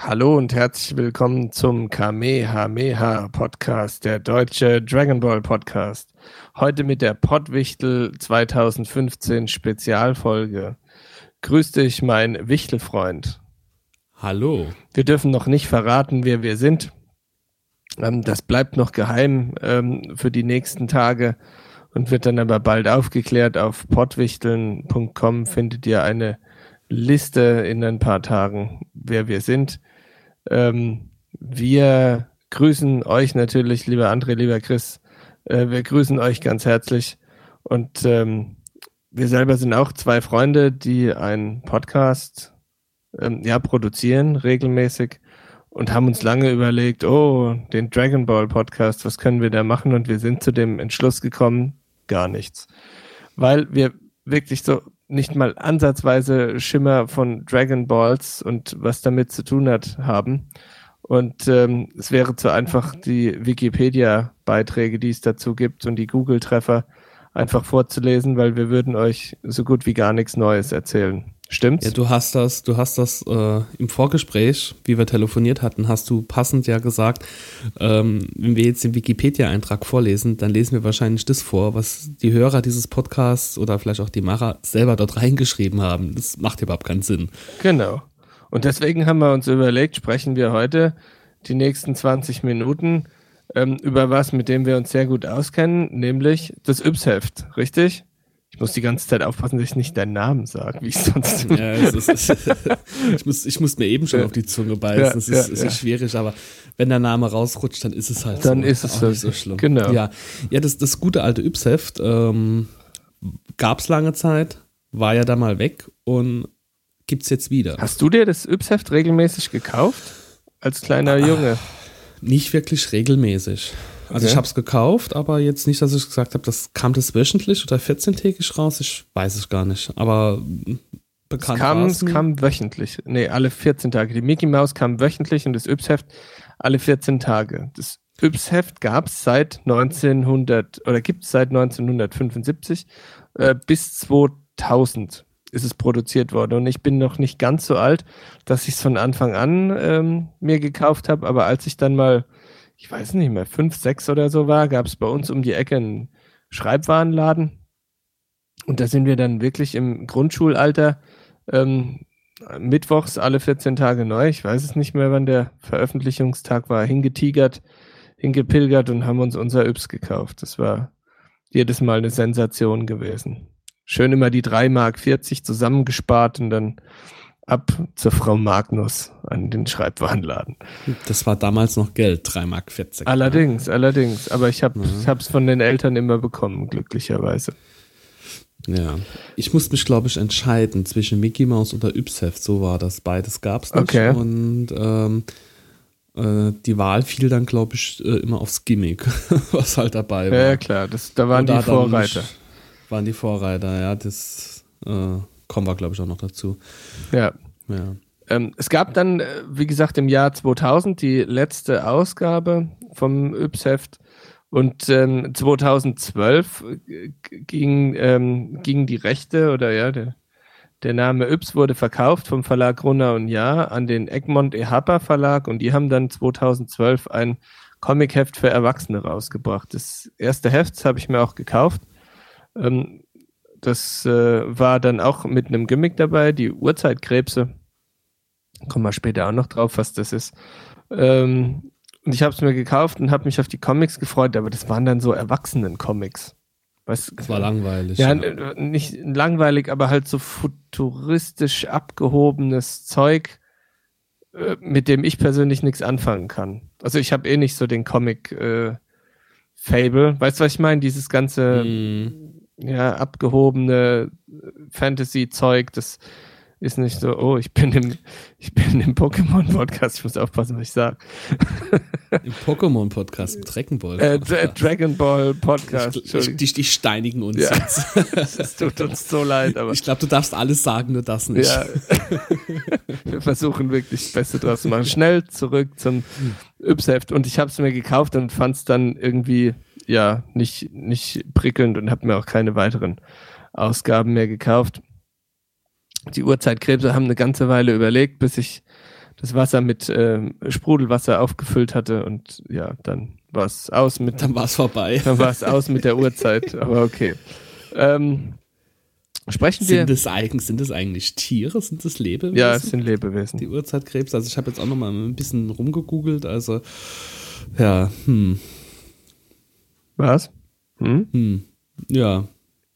Hallo und herzlich willkommen zum Kamehameha Podcast, der deutsche Dragon Ball Podcast. Heute mit der Pottwichtel 2015 Spezialfolge. Grüß dich, mein Wichtelfreund. Hallo. Wir dürfen noch nicht verraten, wer wir sind. Ähm, das bleibt noch geheim ähm, für die nächsten Tage und wird dann aber bald aufgeklärt. Auf pottwichteln.com findet ihr eine Liste in ein paar Tagen, wer wir sind. Ähm, wir grüßen euch natürlich, lieber André, lieber Chris. Äh, wir grüßen euch ganz herzlich. Und ähm, wir selber sind auch zwei Freunde, die einen Podcast ähm, ja, produzieren regelmäßig und haben uns lange überlegt, oh, den Dragon Ball Podcast, was können wir da machen? Und wir sind zu dem Entschluss gekommen, gar nichts. Weil wir wirklich so nicht mal ansatzweise Schimmer von Dragon Balls und was damit zu tun hat haben. Und ähm, es wäre zu einfach, die Wikipedia-Beiträge, die es dazu gibt und die Google-Treffer einfach vorzulesen, weil wir würden euch so gut wie gar nichts Neues erzählen. Stimmt's? Ja, du hast das, du hast das äh, im Vorgespräch, wie wir telefoniert hatten, hast du passend ja gesagt, ähm, wenn wir jetzt den Wikipedia-Eintrag vorlesen, dann lesen wir wahrscheinlich das vor, was die Hörer dieses Podcasts oder vielleicht auch die Macher selber dort reingeschrieben haben. Das macht überhaupt keinen Sinn. Genau. Und deswegen haben wir uns überlegt, sprechen wir heute die nächsten 20 Minuten ähm, über was, mit dem wir uns sehr gut auskennen, nämlich das Yps-Heft, richtig? Ich muss die ganze Zeit aufpassen, dass ich nicht deinen Namen sage, wie ich sonst. Ja, ist, ich, muss, ich muss mir eben schon auf die Zunge beißen. Ja, es ist, ja, ist ja. schwierig, aber wenn der Name rausrutscht, dann ist es halt dann so. ist es auch nicht so schlimm. Genau. Ja, ja das, das gute alte Yps-Heft ähm, gab es lange Zeit, war ja da mal weg und gibt es jetzt wieder. Hast du dir das Yps-Heft regelmäßig gekauft? Als kleiner ah, Junge? Nicht wirklich regelmäßig. Also okay. ich habe es gekauft, aber jetzt nicht, dass ich gesagt habe, das kam das wöchentlich oder 14-tägig raus. Ich weiß es gar nicht. Aber bekannt es kam, es kam wöchentlich. Nee, alle 14 Tage. Die Mickey Mouse kam wöchentlich und das Yps-Heft alle 14 Tage. Das Yps-Heft gab es seit 1900 oder gibt es seit 1975 äh, bis 2000 ist es produziert worden. Und ich bin noch nicht ganz so alt, dass ich es von Anfang an ähm, mir gekauft habe. Aber als ich dann mal ich weiß nicht mehr, fünf, sechs oder so war, gab es bei uns um die Ecke einen Schreibwarenladen. Und da sind wir dann wirklich im Grundschulalter ähm, mittwochs alle 14 Tage neu. Ich weiß es nicht mehr, wann der Veröffentlichungstag war. Hingetigert, hingepilgert und haben uns unser Yps gekauft. Das war jedes Mal eine Sensation gewesen. Schön immer die 3 Mark 40 zusammengespart und dann ab zur Frau Magnus an den Schreibwarenladen. Das war damals noch Geld, 3 Mark 40. Allerdings, ja. allerdings. Aber ich habe es von den Eltern immer bekommen, glücklicherweise. Ja, ich musste mich, glaube ich, entscheiden zwischen Mickey Mouse oder Ypsheft. So war das. Beides gab es nicht. Okay. Und ähm, äh, die Wahl fiel dann, glaube ich, äh, immer aufs Gimmick, was halt dabei war. Ja, klar. Das, da waren da die Vorreiter. Waren die Vorreiter, ja. Das äh, kommen wir, glaube ich, auch noch dazu. Ja. ja. Ähm, es gab dann, äh, wie gesagt, im Jahr 2000 die letzte Ausgabe vom Yps-Heft und ähm, 2012 äh, ging, ähm, ging die Rechte oder ja, der, der Name Yps wurde verkauft vom Verlag Runner und Jahr an den Egmont Ehapa Verlag und die haben dann 2012 ein Comic-Heft für Erwachsene rausgebracht. Das erste Heft habe ich mir auch gekauft. Ähm, das äh, war dann auch mit einem Gimmick dabei, die Urzeitkrebse. Kommen wir später auch noch drauf, was das ist. Ähm, und ich habe es mir gekauft und habe mich auf die Comics gefreut, aber das waren dann so Erwachsenen-Comics. das war langweilig. Ja, ja, nicht langweilig, aber halt so futuristisch abgehobenes Zeug, äh, mit dem ich persönlich nichts anfangen kann. Also ich habe eh nicht so den Comic äh, Fable. Weißt du, was ich meine? Dieses ganze mm ja, abgehobene Fantasy-Zeug, das ist nicht so, oh, ich bin im, ich bin im Pokémon-Podcast, ich muss aufpassen, was ich sage. Im Pokémon-Podcast, im Dragon Ball. Äh, Dragon Ball Podcast. Die, die, die steinigen uns ja. jetzt. Es tut uns so leid, aber. Ich glaube, du darfst alles sagen, nur das nicht. Ja. Wir versuchen wirklich das Beste draus zu machen. Schnell zurück zum Yps-Heft. Und ich habe es mir gekauft und fand es dann irgendwie ja nicht, nicht prickelnd und habe mir auch keine weiteren Ausgaben mehr gekauft. Die Uhrzeitkrebse haben eine ganze Weile überlegt, bis ich das Wasser mit ähm, Sprudelwasser aufgefüllt hatte und ja, dann war es aus mit. Dann war es vorbei. Dann war es aus mit der Uhrzeit, aber okay. Ähm, sprechen sind wir. Das eigentlich, sind das eigentlich Tiere? Sind das Lebewesen? Ja, es sind Lebewesen. Die Urzeitkrebs. Also ich habe jetzt auch noch mal ein bisschen rumgegoogelt. Also ja, hm. Was? Hm? hm. Ja.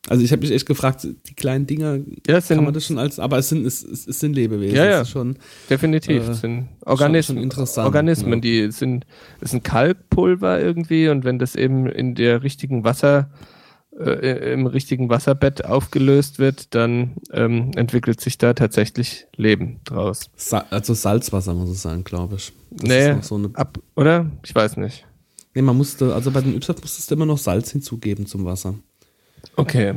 Also ich habe mich echt gefragt, die kleinen Dinger, ja, sind, kann man das schon als, aber es sind, es, es sind Lebewesen. Ja, ja. schon, definitiv. Äh, es sind Organismen, schon interessant, Organismen, ja. die sind, es ist ein Kalkpulver irgendwie und wenn das eben in der richtigen Wasser, äh, im richtigen Wasserbett aufgelöst wird, dann ähm, entwickelt sich da tatsächlich Leben draus. Sa also Salzwasser muss es sein, glaube ich. Das nee, so ab, oder? Ich weiß nicht. Nee, man musste, also bei den Ypsat musstest du immer noch Salz hinzugeben zum Wasser. Okay.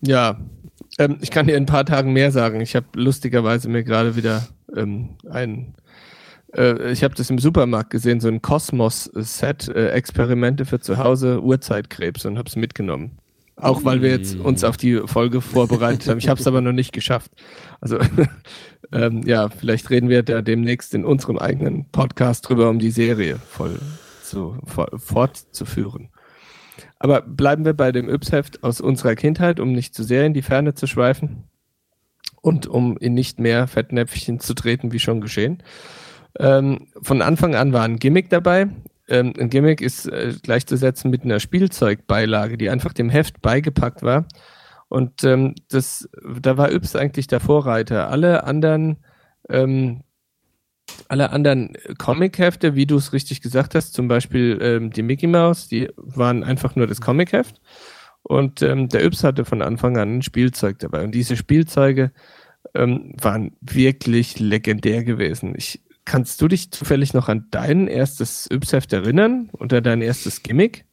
Ja, ähm, ich kann dir in ein paar Tagen mehr sagen. Ich habe lustigerweise mir gerade wieder ähm, ein, äh, ich habe das im Supermarkt gesehen, so ein Kosmos-Set, äh, Experimente für zu Hause, Urzeitkrebs und habe es mitgenommen. Auch weil wir jetzt uns auf die Folge vorbereitet haben. Ich habe es aber noch nicht geschafft. Also ähm, ja, vielleicht reden wir da demnächst in unserem eigenen Podcast drüber, um die Serie voll zu, fortzuführen. Aber bleiben wir bei dem Yps-Heft aus unserer Kindheit, um nicht zu sehr in die Ferne zu schweifen und um in nicht mehr Fettnäpfchen zu treten, wie schon geschehen. Ähm, von Anfang an war ein Gimmick dabei. Ähm, ein Gimmick ist äh, gleichzusetzen mit einer Spielzeugbeilage, die einfach dem Heft beigepackt war. Und ähm, das, da war Yps eigentlich der Vorreiter. Alle anderen ähm, alle anderen Comic-Hefte, wie du es richtig gesagt hast, zum Beispiel ähm, die Mickey Mouse, die waren einfach nur das Comic-Heft. Und ähm, der Yps hatte von Anfang an ein Spielzeug dabei. Und diese Spielzeuge ähm, waren wirklich legendär gewesen. Ich, kannst du dich zufällig noch an dein erstes Yps-Heft erinnern oder dein erstes Gimmick?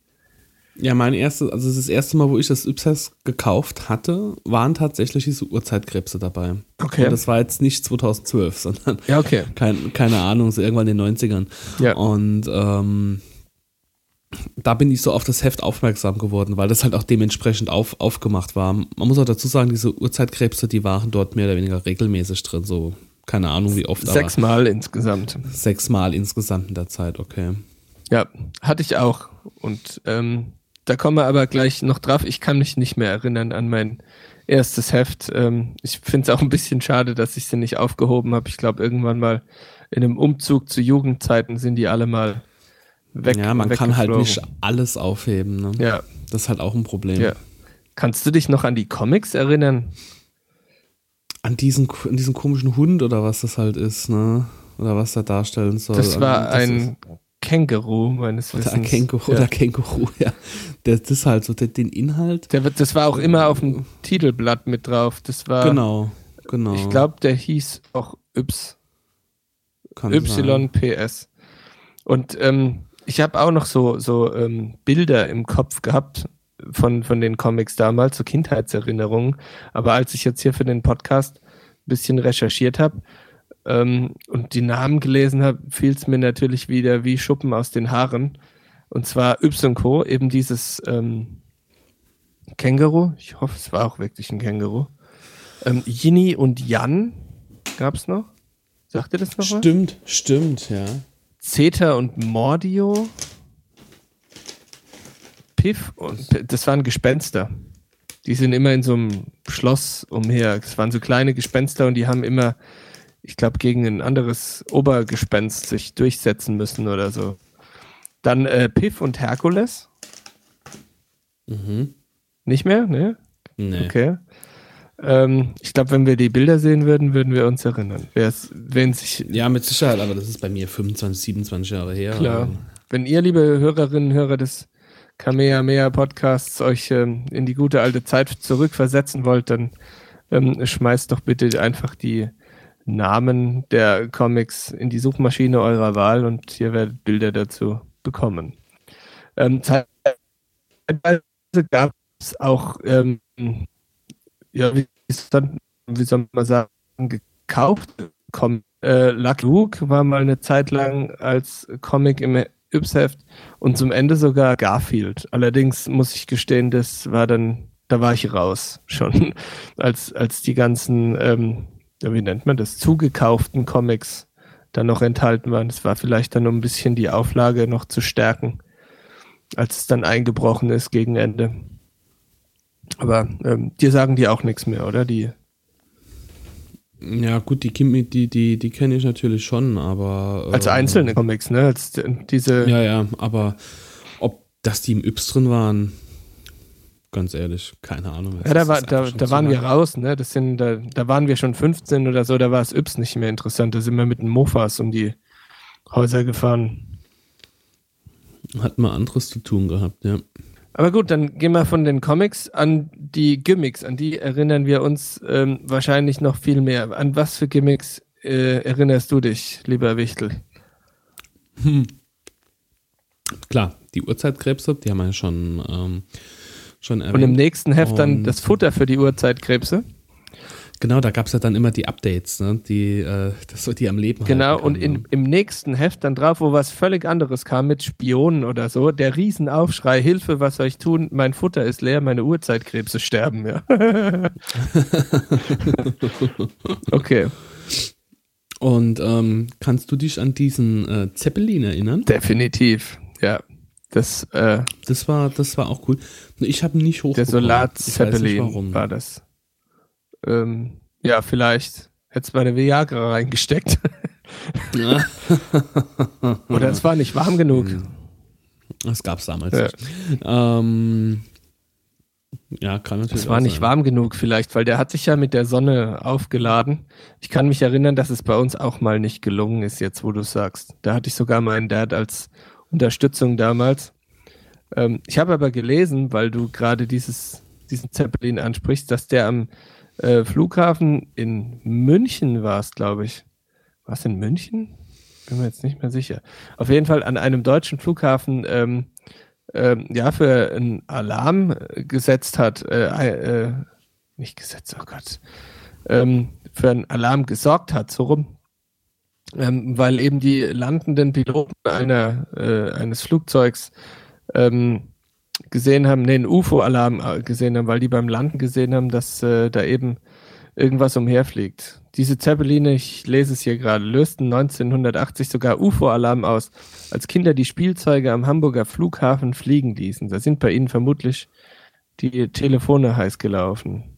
Ja, mein erstes, also das erste Mal, wo ich das Ypsas gekauft hatte, waren tatsächlich diese Uhrzeitkrebse dabei. Okay. Und das war jetzt nicht 2012, sondern ja, okay. kein, keine Ahnung, so irgendwann in den 90ern. Ja. Und ähm, da bin ich so auf das Heft aufmerksam geworden, weil das halt auch dementsprechend auf, aufgemacht war. Man muss auch dazu sagen, diese Uhrzeitkrebse, die waren dort mehr oder weniger regelmäßig drin, so keine Ahnung wie oft. Sechsmal insgesamt. Sechsmal insgesamt in der Zeit, okay. Ja, hatte ich auch. Und ähm, da kommen wir aber gleich noch drauf. Ich kann mich nicht mehr erinnern an mein erstes Heft. Ähm, ich finde es auch ein bisschen schade, dass ich sie nicht aufgehoben habe. Ich glaube, irgendwann mal in einem Umzug zu Jugendzeiten sind die alle mal weg. Ja, man kann halt nicht alles aufheben. Ne? Ja. Das ist halt auch ein Problem. Ja. Kannst du dich noch an die Comics erinnern? An diesen, an diesen komischen Hund oder was das halt ist, ne? Oder was er darstellen soll. Das war das ein Känguru, meines Wissens. Oder Känguru, ja. oder Känguru, ja. Das, ist halt so der, den Inhalt. Der, das war auch immer auf dem Titelblatt mit drauf. Das war. Genau, genau. Ich glaube, der hieß auch Yps. Kann YPS. Und ähm, ich habe auch noch so, so ähm, Bilder im Kopf gehabt von, von den Comics damals, so Kindheitserinnerungen. Aber als ich jetzt hier für den Podcast ein bisschen recherchiert habe, ähm, und die Namen gelesen habe, fiel es mir natürlich wieder wie Schuppen aus den Haaren. Und zwar Y-Co, eben dieses ähm, Känguru. Ich hoffe, es war auch wirklich ein Känguru. Ähm, Yini und Jan gab es noch. Sagt ihr das noch Stimmt, was? stimmt, ja. Zeta und Mordio. Piff und das waren Gespenster. Die sind immer in so einem Schloss umher. Das waren so kleine Gespenster und die haben immer ich glaube, gegen ein anderes Obergespenst sich durchsetzen müssen oder so. Dann äh, Piff und Herkules. Mhm. Nicht mehr? Ne? Nee. Okay. Ähm, ich glaube, wenn wir die Bilder sehen würden, würden wir uns erinnern. Wen sich ja, mit Sicherheit, aber das ist bei mir 25, 27 Jahre her. Klar. Wenn ihr, liebe Hörerinnen und Hörer des Kamehameha Podcasts, euch ähm, in die gute alte Zeit zurückversetzen wollt, dann ähm, schmeißt doch bitte einfach die Namen der Comics in die Suchmaschine eurer Wahl und hier werdet Bilder dazu bekommen. Ähm, teilweise gab es auch, ähm, ja, wie, wie soll man sagen, gekauft. Com äh, Lucky Luke war mal eine Zeit lang als Comic im Yps-Heft und zum Ende sogar Garfield. Allerdings muss ich gestehen, das war dann, da war ich raus schon, als, als die ganzen ähm, wie nennt man das, zugekauften Comics dann noch enthalten waren. Es war vielleicht dann, um ein bisschen die Auflage noch zu stärken, als es dann eingebrochen ist gegen Ende. Aber ähm, dir sagen die auch nichts mehr, oder? Die. Ja, gut, die, die, die, die kenne ich natürlich schon, aber. Als äh, einzelne Comics, ne? Als diese. Ja, ja, aber ob dass die im Yps drin waren, ganz ehrlich, keine Ahnung. Ja, da, war, da, da waren wir raus, ne? Das sind, da, da waren wir schon 15 oder so, da war es Yps nicht mehr interessant. Da sind wir mit den Mofas um die Häuser gefahren. Hat mal anderes zu tun gehabt, ja. Aber gut, dann gehen wir von den Comics an die Gimmicks. An die erinnern wir uns ähm, wahrscheinlich noch viel mehr. An was für Gimmicks äh, erinnerst du dich, lieber Wichtel? Hm. Klar, die Uhrzeitkrebse, die haben wir ja schon ähm, schon erwähnt. Und im nächsten Heft und dann das Futter für die Uhrzeitkrebse. Genau, da gab es ja dann immer die Updates, ne? die, äh, das, die am Leben Genau, und in, ne? im nächsten Heft dann drauf, wo was völlig anderes kam mit Spionen oder so, der Riesenaufschrei, Hilfe, was soll ich tun? Mein Futter ist leer, meine Uhrzeitkrebse sterben, ja. okay. Und ähm, kannst du dich an diesen äh, Zeppelin erinnern? Definitiv, ja. Das, äh, das, war, das war auch cool. Ich habe nicht hoch. Der Solar-Zeppelin war das. Ähm, ja, vielleicht hätte es bei der Viagra reingesteckt. Ja. Oder es war nicht warm genug. Das gab es damals ja. nicht. Ähm, ja, kann natürlich. Es war nicht warm genug, vielleicht, weil der hat sich ja mit der Sonne aufgeladen. Ich kann mich erinnern, dass es bei uns auch mal nicht gelungen ist, jetzt wo du sagst. Da hatte ich sogar meinen Dad als Unterstützung damals. Ähm, ich habe aber gelesen, weil du gerade diesen Zeppelin ansprichst, dass der am äh, Flughafen in München war glaube ich. War es in München? Bin mir jetzt nicht mehr sicher. Auf jeden Fall an einem deutschen Flughafen ähm, ähm, ja für einen Alarm gesetzt hat, äh, äh, nicht gesetzt, oh Gott, ähm, für einen Alarm gesorgt hat, so rum ähm, weil eben die landenden Piloten einer, äh, eines Flugzeugs ähm, gesehen haben, nee, einen UFO-Alarm äh, gesehen haben, weil die beim Landen gesehen haben, dass äh, da eben irgendwas umherfliegt. Diese Zeppeline, ich lese es hier gerade, lösten 1980 sogar UFO-Alarm aus, als Kinder die Spielzeuge am Hamburger Flughafen fliegen ließen. Da sind bei ihnen vermutlich die Telefone heiß gelaufen.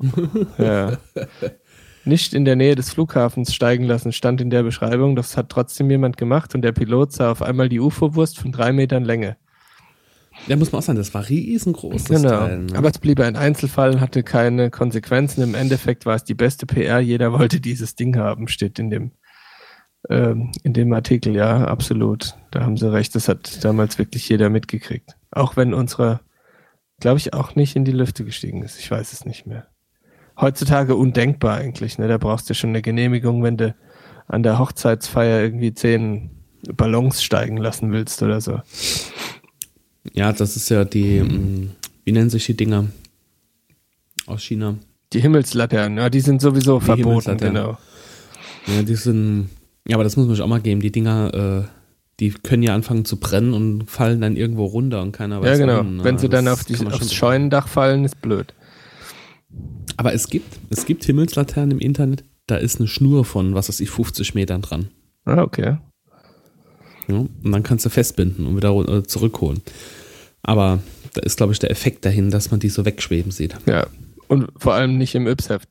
ja nicht in der Nähe des Flughafens steigen lassen, stand in der Beschreibung. Das hat trotzdem jemand gemacht und der Pilot sah auf einmal die UFO-Wurst von drei Metern Länge. Ja, muss man auch sagen, das war riesengroß. Genau. Teil, ne? Aber es blieb ein Einzelfall, hatte keine Konsequenzen. Im Endeffekt war es die beste PR. Jeder wollte dieses Ding haben, steht in dem, ähm, in dem Artikel. Ja, absolut. Da haben sie recht. Das hat damals wirklich jeder mitgekriegt. Auch wenn unsere, glaube ich, auch nicht in die Lüfte gestiegen ist. Ich weiß es nicht mehr heutzutage undenkbar eigentlich. Ne? Da brauchst du schon eine Genehmigung, wenn du an der Hochzeitsfeier irgendwie zehn Ballons steigen lassen willst oder so. Ja, das ist ja die, hm. wie nennen sich die Dinger aus China? Die Himmelslaternen, ja, die sind sowieso die verboten, genau. Ja, die sind, ja, aber das muss man sich auch mal geben. Die Dinger, äh, die können ja anfangen zu brennen und fallen dann irgendwo runter und keiner weiß. Ja, genau. Warum? Wenn sie dann auf die, aufs Scheunendach fallen, ist blöd. Aber es gibt, es gibt Himmelslaternen im Internet, da ist eine Schnur von, was weiß ich, 50 Metern dran. Ah, okay. Ja, und dann kannst du festbinden und wieder äh, zurückholen. Aber da ist, glaube ich, der Effekt dahin, dass man die so wegschweben sieht. Ja, und vor allem nicht im Yps-Heft.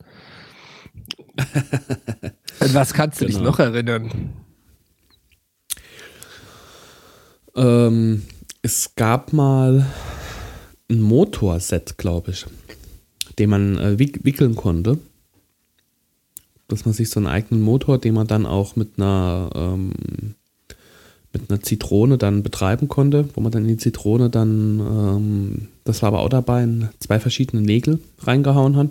was kannst du genau. dich noch erinnern? Ähm, es gab mal ein Motorset, glaube ich den man äh, wickeln konnte. Dass man sich so einen eigenen Motor, den man dann auch mit einer, ähm, mit einer Zitrone dann betreiben konnte, wo man dann in die Zitrone dann, ähm, das war aber auch dabei, zwei verschiedene Nägel reingehauen hat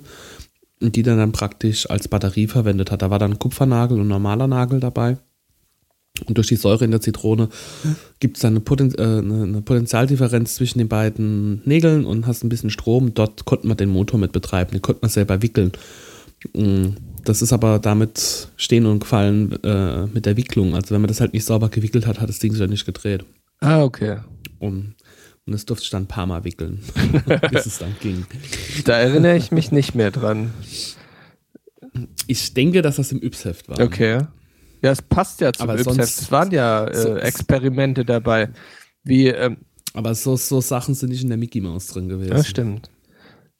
und die dann, dann praktisch als Batterie verwendet hat. Da war dann Kupfernagel und normaler Nagel dabei. Und durch die Säure in der Zitrone gibt es dann eine, Poten äh, eine, Potentialdifferenz zwischen den beiden Nägeln und hast ein bisschen Strom. Dort konnte man den Motor mit betreiben, den konnte man selber wickeln. Mm, das ist aber damit stehen und gefallen äh, mit der Wicklung. Also wenn man das halt nicht sauber gewickelt hat, hat das Ding sich ja nicht gedreht. Ah, okay. Und, und das durfte ich dann ein paar Mal wickeln, bis es dann ging. Da erinnere ich mich nicht mehr dran. Ich denke, dass das im Yps-Heft war. Okay. Ja, es passt ja zum Yps-Heft. Es waren ja äh, Experimente dabei. Wie, ähm, aber so, so Sachen sind nicht in der Mickey Mouse drin gewesen. Das stimmt.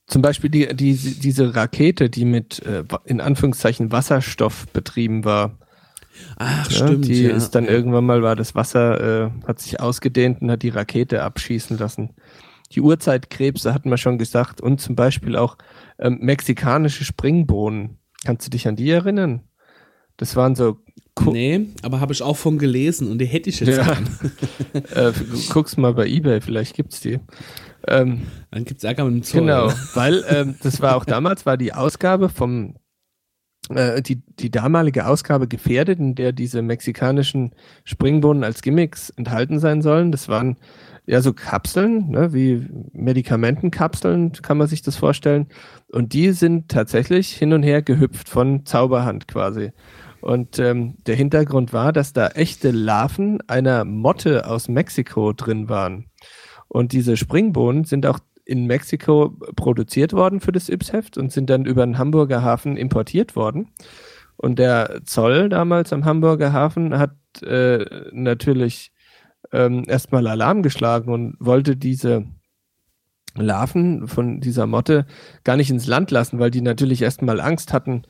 Zum Beispiel die, die, diese Rakete, die mit äh, in Anführungszeichen Wasserstoff betrieben war. Ach, ja, stimmt. Die ja. ist dann irgendwann mal, war das Wasser, äh, hat sich ausgedehnt und hat die Rakete abschießen lassen. Die Urzeitkrebse hatten wir schon gesagt und zum Beispiel auch ähm, mexikanische Springbohnen. Kannst du dich an die erinnern? Das waren so. Ku nee, aber habe ich auch von gelesen und die hätte ich jetzt. Ja. äh, guck's mal bei eBay, vielleicht gibt's die. Ähm, Dann gibt's Ärger mit dem Zoll. Genau, weil ähm, das war auch damals, war die Ausgabe vom äh, die, die damalige Ausgabe gefährdet, in der diese mexikanischen Springbohnen als Gimmicks enthalten sein sollen. Das waren ja so Kapseln, ne, wie Medikamentenkapseln, kann man sich das vorstellen. Und die sind tatsächlich hin und her gehüpft von Zauberhand quasi. Und ähm, der Hintergrund war, dass da echte Larven einer Motte aus Mexiko drin waren. Und diese Springbohnen sind auch in Mexiko produziert worden für das Yps-Heft und sind dann über den Hamburger Hafen importiert worden. Und der Zoll damals am Hamburger Hafen hat äh, natürlich ähm, erstmal Alarm geschlagen und wollte diese Larven von dieser Motte gar nicht ins Land lassen, weil die natürlich erstmal Angst hatten,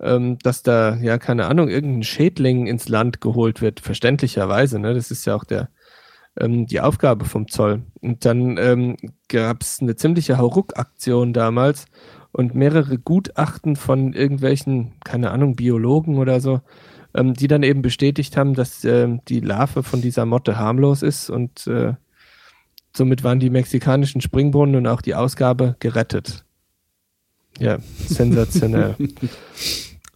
ähm, dass da, ja, keine Ahnung, irgendein Schädling ins Land geholt wird, verständlicherweise. Ne? Das ist ja auch der, ähm, die Aufgabe vom Zoll. Und dann ähm, gab es eine ziemliche Hauruck-Aktion damals und mehrere Gutachten von irgendwelchen, keine Ahnung, Biologen oder so, ähm, die dann eben bestätigt haben, dass äh, die Larve von dieser Motte harmlos ist und äh, somit waren die mexikanischen Springbohnen und auch die Ausgabe gerettet. Ja, sensationell.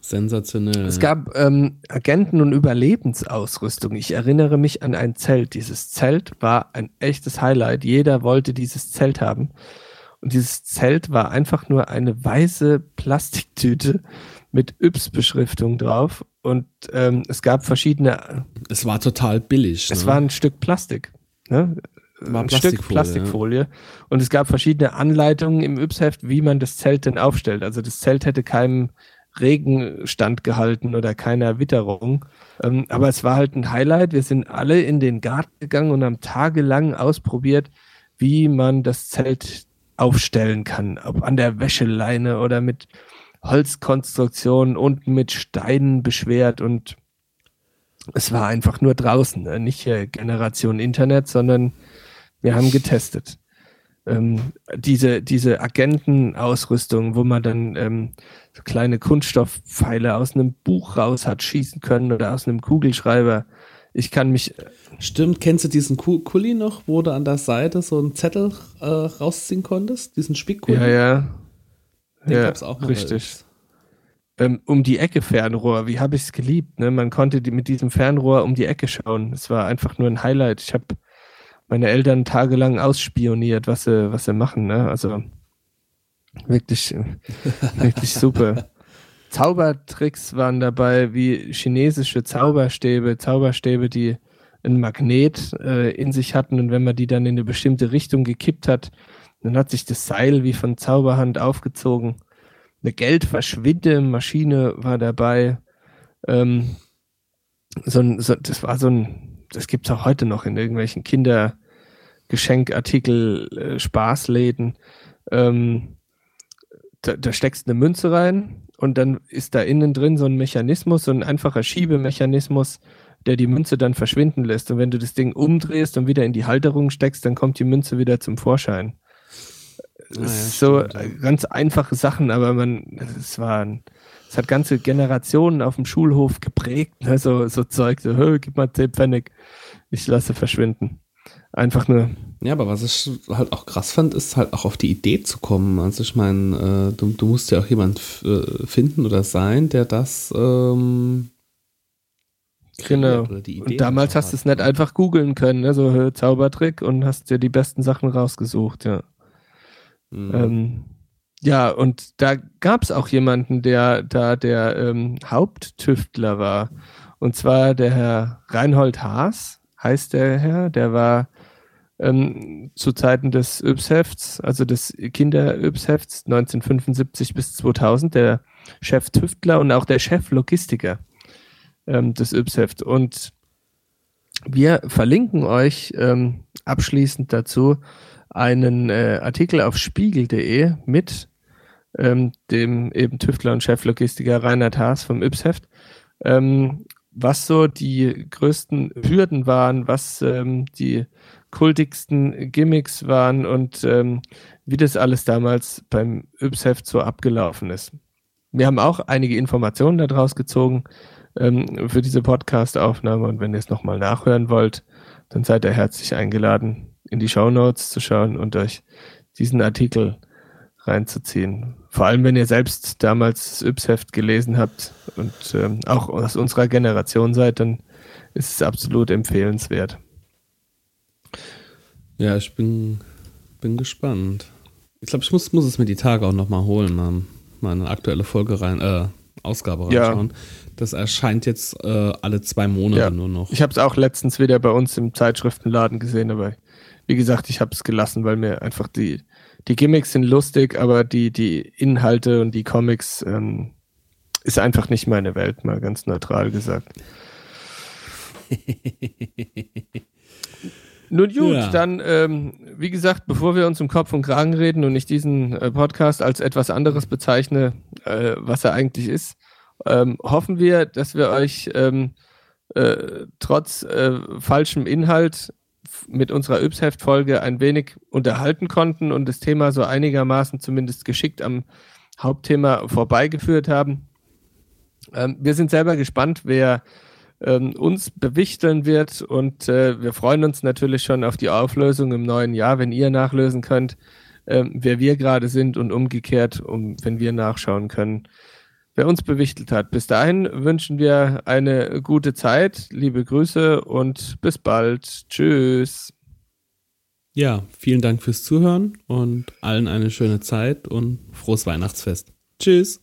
Sensationell. Es gab ähm, Agenten- und Überlebensausrüstung. Ich erinnere mich an ein Zelt. Dieses Zelt war ein echtes Highlight. Jeder wollte dieses Zelt haben. Und dieses Zelt war einfach nur eine weiße Plastiktüte mit Yps-Beschriftung drauf. Und ähm, es gab verschiedene. Es war total billig. Es ne? war ein Stück Plastik. Ne? War ein Stück Plastikfolie. Ja. Und es gab verschiedene Anleitungen im Yps-Heft, wie man das Zelt denn aufstellt. Also das Zelt hätte keinem Regen standgehalten oder keiner Witterung. Ähm, aber es war halt ein Highlight. Wir sind alle in den Garten gegangen und haben tagelang ausprobiert, wie man das Zelt aufstellen kann. Ob an der Wäscheleine oder mit Holzkonstruktionen und mit Steinen beschwert und es war einfach nur draußen, ne? nicht Generation Internet, sondern wir haben getestet ähm, diese, diese Agentenausrüstung, wo man dann ähm, so kleine Kunststoffpfeile aus einem Buch raus hat schießen können oder aus einem Kugelschreiber. Ich kann mich. Stimmt, kennst du diesen Kuli noch, wo du an der Seite so einen Zettel äh, rausziehen konntest? Diesen Spickkuli? Ja, ja. Den ja, gab's auch noch. Richtig. Ähm, um die Ecke Fernrohr, wie habe ich es geliebt? Ne? Man konnte die, mit diesem Fernrohr um die Ecke schauen. Es war einfach nur ein Highlight. Ich habe meine Eltern tagelang ausspioniert, was sie, was sie machen. Ne? Also wirklich, wirklich super. Zaubertricks waren dabei, wie chinesische Zauberstäbe, Zauberstäbe, die ein Magnet äh, in sich hatten und wenn man die dann in eine bestimmte Richtung gekippt hat, dann hat sich das Seil wie von Zauberhand aufgezogen. Eine Geldverschwinde-Maschine war dabei. Ähm, so ein, so, das war so ein das gibt es auch heute noch in irgendwelchen Kindergeschenkartikel, äh, Spaßläden. Ähm, da, da steckst eine Münze rein und dann ist da innen drin so ein Mechanismus, so ein einfacher Schiebemechanismus, der die Münze dann verschwinden lässt. Und wenn du das Ding umdrehst und wieder in die Halterung steckst, dann kommt die Münze wieder zum Vorschein. Ah, ja, so stimmt, ja. ganz einfache Sachen, aber man, es war ein, es hat ganze Generationen auf dem Schulhof geprägt, ne? so, so Zeug, so, gib mal 10 Pfennig, ich lasse verschwinden. Einfach nur. Ja, aber was ich halt auch krass fand, ist halt auch auf die Idee zu kommen. Also ich meine, äh, du, du, musst ja auch jemand äh, finden oder sein, der das ähm, Genau. Und damals hast du es nicht einfach googeln können, ne? so Zaubertrick und hast dir die besten Sachen rausgesucht, ja. Mhm. Ähm, ja, und da gab es auch jemanden, der da der ähm, Haupttüftler war. Und zwar der Herr Reinhold Haas, heißt der Herr. Der war ähm, zu Zeiten des Yps-Hefts, also des Kinder-Yps-Hefts 1975 bis 2000, der Chef-Tüftler und auch der Chef-Logistiker. ähm, des Yps-Heft. Und wir verlinken euch ähm, abschließend dazu einen äh, Artikel auf spiegel.de mit ähm, dem eben Tüftler und Cheflogistiker Reinhard Haas vom Yps-Heft, ähm, was so die größten Hürden waren, was ähm, die kultigsten Gimmicks waren und ähm, wie das alles damals beim Yps-Heft so abgelaufen ist. Wir haben auch einige Informationen daraus gezogen ähm, für diese Podcast-Aufnahme und wenn ihr es nochmal nachhören wollt, dann seid ihr herzlich eingeladen, in die Show Notes zu schauen und euch diesen Artikel reinzuziehen. Vor allem, wenn ihr selbst damals das Yps-Heft gelesen habt und ähm, auch aus unserer Generation seid, dann ist es absolut empfehlenswert. Ja, ich bin, bin gespannt. Ich glaube, ich muss, muss es mir die Tage auch nochmal holen, mal, mal eine aktuelle Folge rein, äh, Ausgabe reinschauen. Ja. Das erscheint jetzt äh, alle zwei Monate ja. nur noch. Ich habe es auch letztens wieder bei uns im Zeitschriftenladen gesehen, aber wie gesagt, ich habe es gelassen, weil mir einfach die, die Gimmicks sind lustig, aber die, die Inhalte und die Comics ähm, ist einfach nicht meine Welt, mal ganz neutral gesagt. Nun gut, ja. dann, ähm, wie gesagt, bevor wir uns im Kopf und Kragen reden und ich diesen äh, Podcast als etwas anderes bezeichne, äh, was er eigentlich ist, ähm, hoffen wir, dass wir euch ähm, äh, trotz äh, falschem Inhalt mit unserer Yps-Heft-Folge ein wenig unterhalten konnten und das Thema so einigermaßen zumindest geschickt am Hauptthema vorbeigeführt haben. Ähm, wir sind selber gespannt, wer ähm, uns bewichteln wird und äh, wir freuen uns natürlich schon auf die Auflösung im neuen Jahr, wenn ihr nachlösen könnt, äh, wer wir gerade sind und umgekehrt, um, wenn wir nachschauen können, wer uns bewichtelt hat. Bis dahin wünschen wir eine gute Zeit, liebe Grüße und bis bald. Tschüss. Ja, vielen Dank fürs Zuhören und allen eine schöne Zeit und frohes Weihnachtsfest. Tschüss.